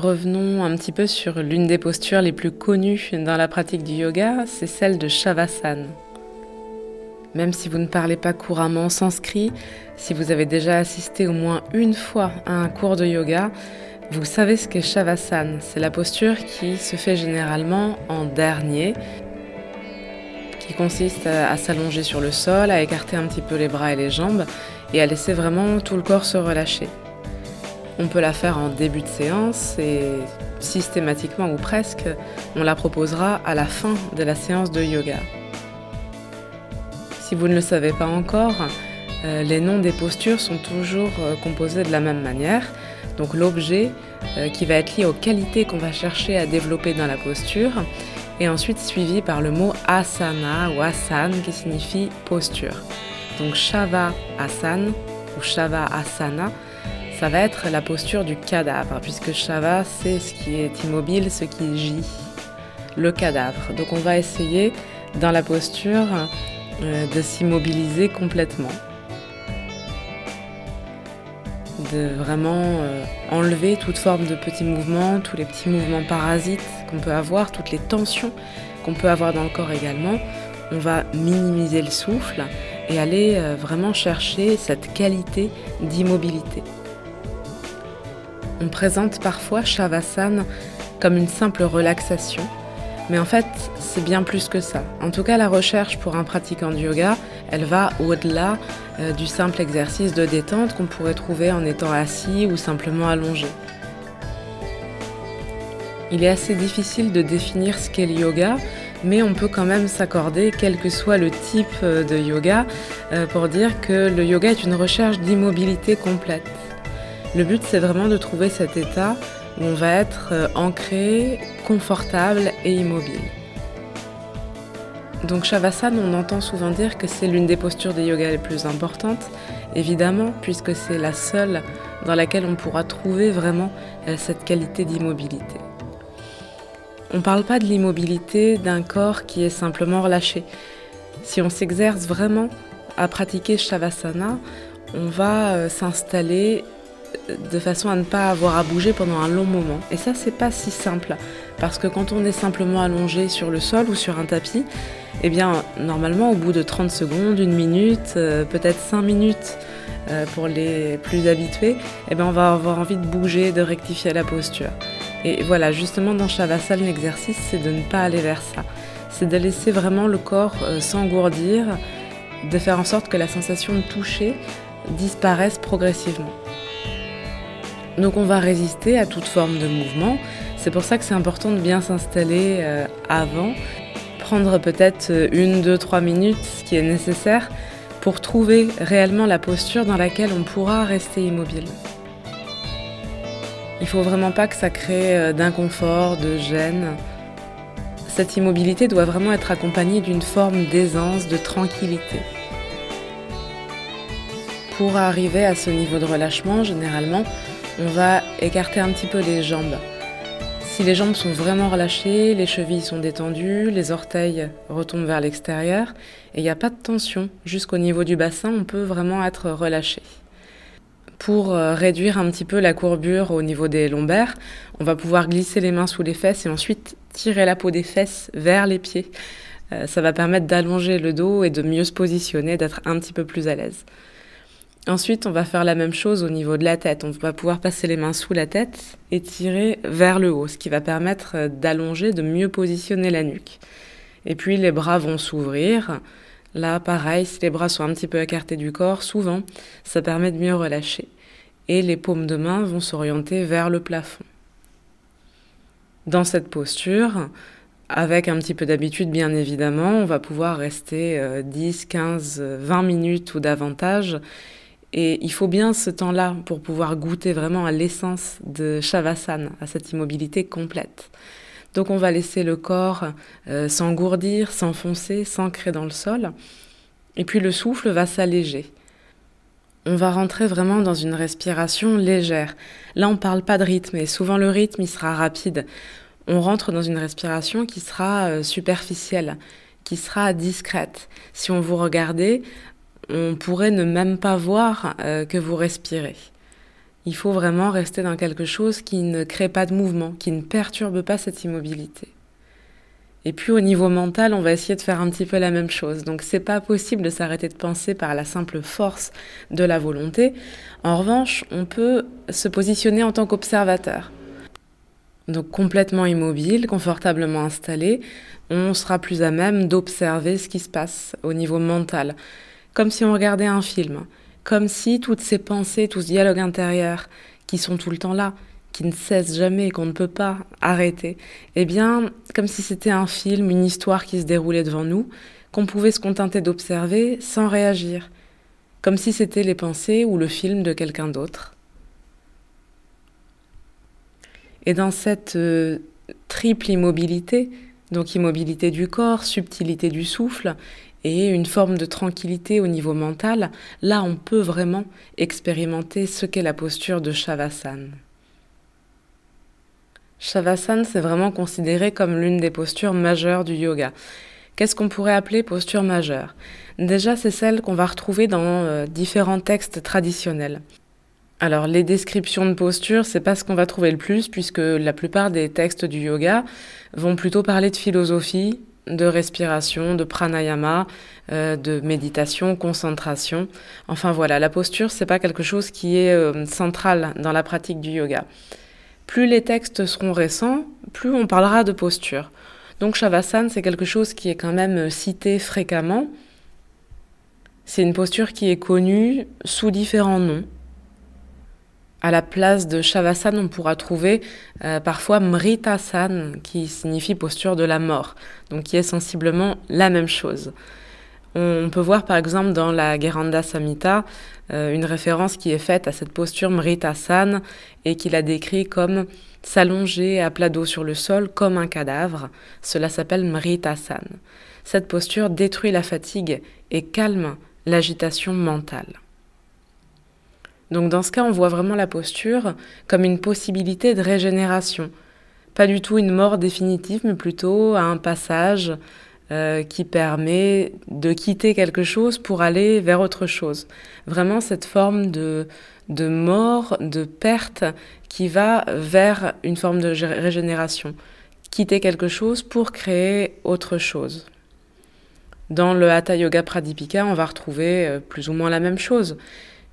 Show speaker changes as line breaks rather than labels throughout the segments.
Revenons un petit peu sur l'une des postures les plus connues dans la pratique du yoga, c'est celle de Shavasana. Même si vous ne parlez pas couramment sanskrit, si vous avez déjà assisté au moins une fois à un cours de yoga, vous savez ce qu'est Shavasana. C'est la posture qui se fait généralement en dernier, qui consiste à, s'allonger sur le sol, à écarter un petit peu les bras et les jambes et à laisser vraiment tout le corps se relâcher. On peut la faire en début de séance et systématiquement ou presque, on la proposera à la fin de la séance de yoga. Si vous ne le savez pas encore, euh, les noms des postures sont toujours euh, composés de la même manière. Donc l'objet euh, qui va être lié aux qualités qu'on va chercher à développer dans la posture et ensuite suivi par le mot asana ou asan qui signifie posture. Donc Shava Asan ou Shava Asana, ça va être la posture du cadavre, puisque Shava c'est ce qui est immobile, ce qui gît, le cadavre. Donc on va essayer dans la posture euh, de s'immobiliser complètement, de vraiment euh, enlever toute forme de petits mouvements, tous les petits mouvements parasites qu'on peut avoir, toutes les tensions qu'on peut avoir dans le corps également. On va minimiser le souffle et aller euh, vraiment chercher cette qualité d'immobilité. On présente parfois Shavasana comme une simple relaxation, mais en fait, c'est bien plus que ça. En tout cas, la recherche pour un pratiquant de yoga, elle va au-delà euh, du simple exercice de détente qu'on pourrait trouver en étant assis ou simplement allongé. Il est assez difficile de définir ce qu'est le yoga, mais on peut quand même s'accorder, quel que soit le type euh, de yoga, euh, pour dire que le yoga est une recherche d'immobilité complète. Le but, c'est vraiment de trouver cet état où on va être euh, ancré, confortable et immobile. Donc Shavasana, on entend souvent dire que c'est l'une des postures des yogas les plus importantes, évidemment, puisque c'est la seule dans laquelle on pourra trouver vraiment cette qualité d'immobilité. On ne parle pas de l'immobilité d'un corps qui est simplement relâché. Si on s'exerce vraiment à pratiquer Shavasana, on va euh, s'installer euh, de façon à ne pas avoir à bouger pendant un long moment. Et ça, c'est pas si simple. Parce que quand on est simplement allongé sur le sol ou sur un tapis, eh bien, normalement, au bout de 30 secondes, une minute, euh, peut-être 5 minutes pour les plus habitués, eh bien, on va avoir envie de bouger, de rectifier la posture. Et voilà, justement dans Shavasana, l'exercice, c'est de ne pas aller vers ça. C'est de laisser vraiment le corps euh, s'engourdir, de faire en sorte que la sensation de toucher disparaisse progressivement. Donc on va résister à toute forme de mouvement. C'est pour ça que c'est important de bien s'installer euh, avant, prendre peut-être euh, une, deux, trois minutes, ce qui est nécessaire, pour trouver réellement la posture dans laquelle on pourra rester immobile. Il faut vraiment pas que ça crée euh, d'inconfort, de gêne. Cette immobilité doit vraiment être accompagnée d'une forme d'aisance, de tranquillité. Pour arriver à ce niveau de relâchement, généralement, on va écarter un petit peu les jambes. Si les jambes sont vraiment relâchées, les chevilles sont détendues, les orteils retombent vers l'extérieur et il n'y a pas de tension. Jusqu'au niveau du bassin, on peut vraiment être relâché pour euh, réduire un petit peu la courbure au niveau des lombaires. On va pouvoir glisser les mains sous les fesses et ensuite tirer la peau des fesses vers les pieds. Euh, ça va permettre d'allonger le dos et de mieux se positionner, d'être un petit peu plus à l'aise. Ensuite, on va faire la même chose au niveau de la tête. On va pouvoir passer les mains sous la tête et tirer vers le haut, ce qui va permettre d'allonger, de mieux positionner la nuque. Et puis les bras vont s'ouvrir. Là, pareil, si les bras sont un petit peu écartés du corps, souvent, ça permet de mieux relâcher. Et les paumes de main vont s'orienter vers le plafond. Dans cette posture, avec un petit peu d'habitude bien évidemment, on va pouvoir rester 10, 15, 20 minutes ou davantage. Et il faut bien ce temps-là pour pouvoir goûter vraiment à l'essence de Shavasana, à cette immobilité complète. Donc on va laisser le corps euh, s'engourdir, s'enfoncer, s'ancrer dans le sol. Et puis le souffle va s'alléger. On va rentrer vraiment dans une respiration légère. Là, on ne parle pas de rythme et souvent le rythme, il sera rapide. On rentre dans une respiration qui sera euh, superficielle, qui sera discrète. Si on vous regardait, on pourrait ne même pas voir euh, que vous respirez. Il faut vraiment rester dans quelque chose qui ne crée pas de mouvement, qui ne perturbe pas cette immobilité. Et puis au niveau mental, on va essayer de faire un petit peu la même chose. Donc c'est pas possible de s'arrêter de penser par la simple force de la volonté. En revanche, on peut se positionner en tant qu'observateur. Donc complètement immobile, confortablement installé, on sera plus à même d'observer ce qui se passe au niveau mental, comme si on regardait un film, comme si toutes ces pensées, tout ce dialogue intérieur qui sont tout le temps là, qui ne cesse jamais, qu'on ne peut pas arrêter, eh bien, comme si c'était un film, une histoire qui se déroulait devant nous, qu'on pouvait se contenter d'observer sans réagir, comme si c'était les pensées ou le film de quelqu'un d'autre. Et dans cette euh, triple immobilité, donc immobilité du corps, subtilité du souffle et une forme de tranquillité au niveau mental, là on peut vraiment expérimenter ce qu'est la posture de Shavasana. Shavasana, c'est vraiment considéré comme l'une des postures majeures du yoga. Qu'est-ce qu'on pourrait appeler posture majeure? Déjà, c'est celle qu'on va retrouver dans euh, différents textes traditionnels. Alors, les descriptions de posture, c'est pas ce qu'on va trouver le plus, puisque la plupart des textes du yoga vont plutôt parler de philosophie, de respiration, de pranayama, euh, de méditation, concentration. Enfin voilà, la posture, c'est pas quelque chose qui est euh, central dans la pratique du yoga. Plus les textes seront récents, plus on parlera de posture. Donc Shavasana, c'est quelque chose qui est quand même cité fréquemment. C'est une posture qui est connue sous différents noms. À la place de Shavasana, on pourra trouver euh, parfois Mritasana, qui signifie posture de la mort, donc qui est sensiblement la même chose. On peut voir par exemple dans la Geranda Samhita euh, une référence qui est faite à cette posture Mritasana et qui la décrit comme s'allonger à plat dos sur le sol comme un cadavre. Cela s'appelle Mritasana. Cette posture détruit la fatigue et calme l'agitation mentale. Donc dans ce cas, on voit vraiment la posture comme une possibilité de régénération. Pas du tout une mort définitive, mais plutôt un passage euh, qui permet de quitter quelque chose pour aller vers autre chose. Vraiment cette forme de, de mort, de perte qui va vers une forme de régénération. Quitter quelque chose pour créer autre chose. Dans le Hatha Yoga Pradipika, on va retrouver euh, plus ou moins la même chose,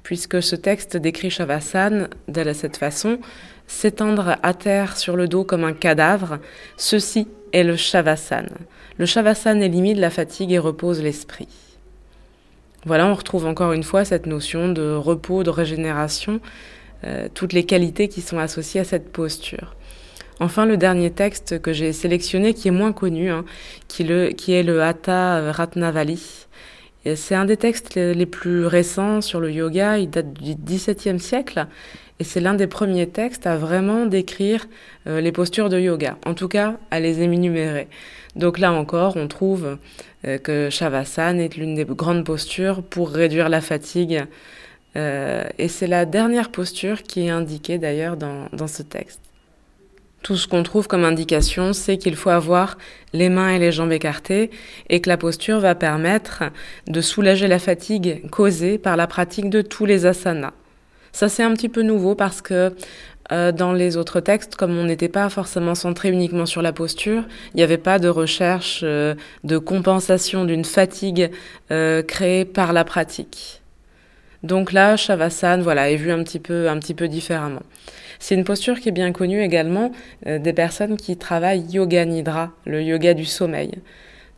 puisque ce texte décrit Shavasana de cette façon s'étendre à terre sur le dos comme un cadavre, ceci est le Shavasana. Le Shavasana élimine la fatigue et repose l'esprit. Voilà, on retrouve encore une fois cette notion de repos, de régénération, euh, toutes les qualités qui sont associées à cette posture. Enfin, le dernier texte que j'ai sélectionné, qui est moins connu, hein, qui, est le Hatha Ratnavali. C'est un des textes les plus récents sur le yoga, il date du XVIIe siècle, et c'est l'un des premiers textes à vraiment décrire euh, les postures de yoga, en tout cas à les énumérer. Donc là encore, on trouve euh, que Shavasana est l'une des grandes postures pour réduire la fatigue. Euh, et c'est la dernière posture qui est indiquée d'ailleurs dans, dans ce texte. Tout ce qu'on trouve comme indication, c'est qu'il faut avoir les mains et les jambes écartées et que la posture va permettre de soulager la fatigue causée par la pratique de tous les asanas. Ça, c'est un petit peu nouveau parce que euh, dans les autres textes, comme on n'était pas forcément centré uniquement sur la posture, il n'y avait pas de recherche euh, de compensation d'une fatigue euh, créée par la pratique. Donc là, Shavasana, voilà, est vu un petit peu, un petit peu différemment. C'est une posture qui est bien connue également des personnes qui travaillent yoga nidra, le yoga du sommeil.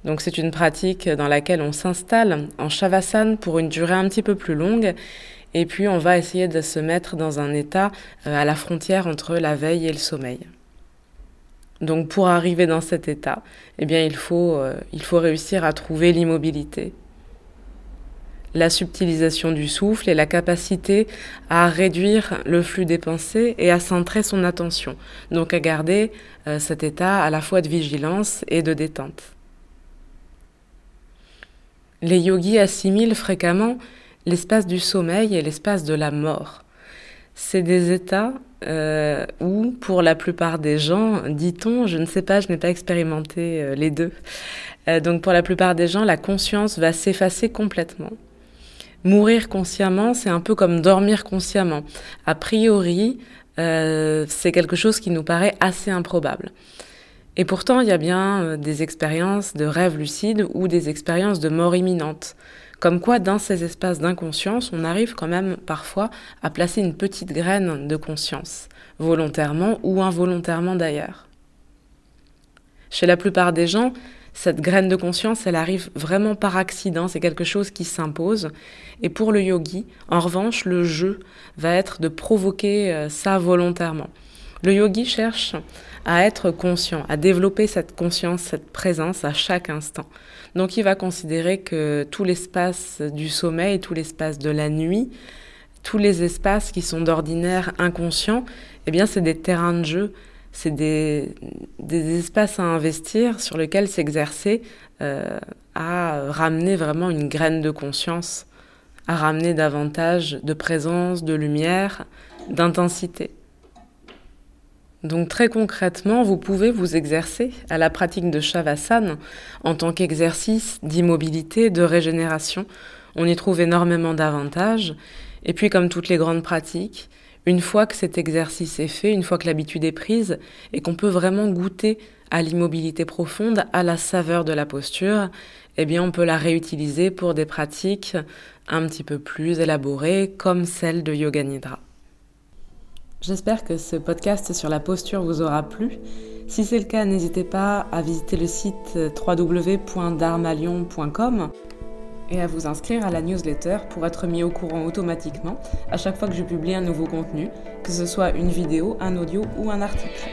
Donc c'est une pratique dans laquelle on s'installe en Shavasana pour une durée un petit peu plus longue et puis on va essayer de se mettre dans un état euh, à la frontière entre la veille et le sommeil. Donc pour arriver dans cet état, eh bien il faut, euh, il faut réussir à trouver l'immobilité, la subtilisation du souffle et la capacité à réduire le flux des pensées et à centrer son attention, donc à garder euh, cet état à la fois de vigilance et de détente. Les yogis assimilent fréquemment l'espace du sommeil et l'espace de la mort. C'est des états euh, où, pour la plupart des gens, dit-on, je ne sais pas, je n'ai pas expérimenté euh, les deux, donc pour la plupart des gens, la conscience va s'effacer complètement. Mourir consciemment, c'est un peu comme dormir consciemment. A priori, euh, c'est quelque chose qui nous paraît assez improbable. Et pourtant, il y a bien euh, des expériences de rêve lucide ou des expériences de mort imminente. Comme quoi, dans ces espaces d'inconscience, on arrive quand même parfois à placer une petite graine de conscience, volontairement ou involontairement d'ailleurs. Chez la plupart des gens, cette graine de conscience, elle arrive vraiment par accident, c'est quelque chose qui s'impose. Et pour le yogi, en revanche, le jeu va être de provoquer euh, ça volontairement. Le yogi cherche à être conscient, à développer cette conscience, cette présence à chaque instant. Donc il va considérer que tout l'espace du sommeil, tout l'espace de la nuit, tous les espaces qui sont d'ordinaire inconscients, eh bien c'est des terrains de jeu c'est des, espaces à investir sur lesquels s'exercer euh, à ramener vraiment une graine de conscience, à ramener davantage de présence, de lumière, d'intensité. Donc très concrètement, vous pouvez vous exercer à la pratique de Shavasana en tant qu'exercice d'immobilité, de régénération. On y trouve énormément d'avantages. Et puis comme toutes les grandes pratiques, une fois que cet exercice est fait, une fois que l'habitude est prise et qu'on peut vraiment goûter à l'immobilité profonde, à la saveur de la posture, eh bien on peut la réutiliser pour des pratiques un petit peu plus élaborées comme celle de Yoga Nidra. J'espère que ce podcast sur la posture vous aura plu. Si c'est le cas, n'hésitez pas à visiter le site www.darmalion.com et à vous inscrire à la newsletter pour être mis au courant automatiquement à chaque fois que je publie un nouveau contenu, que ce soit une vidéo, un audio ou un article.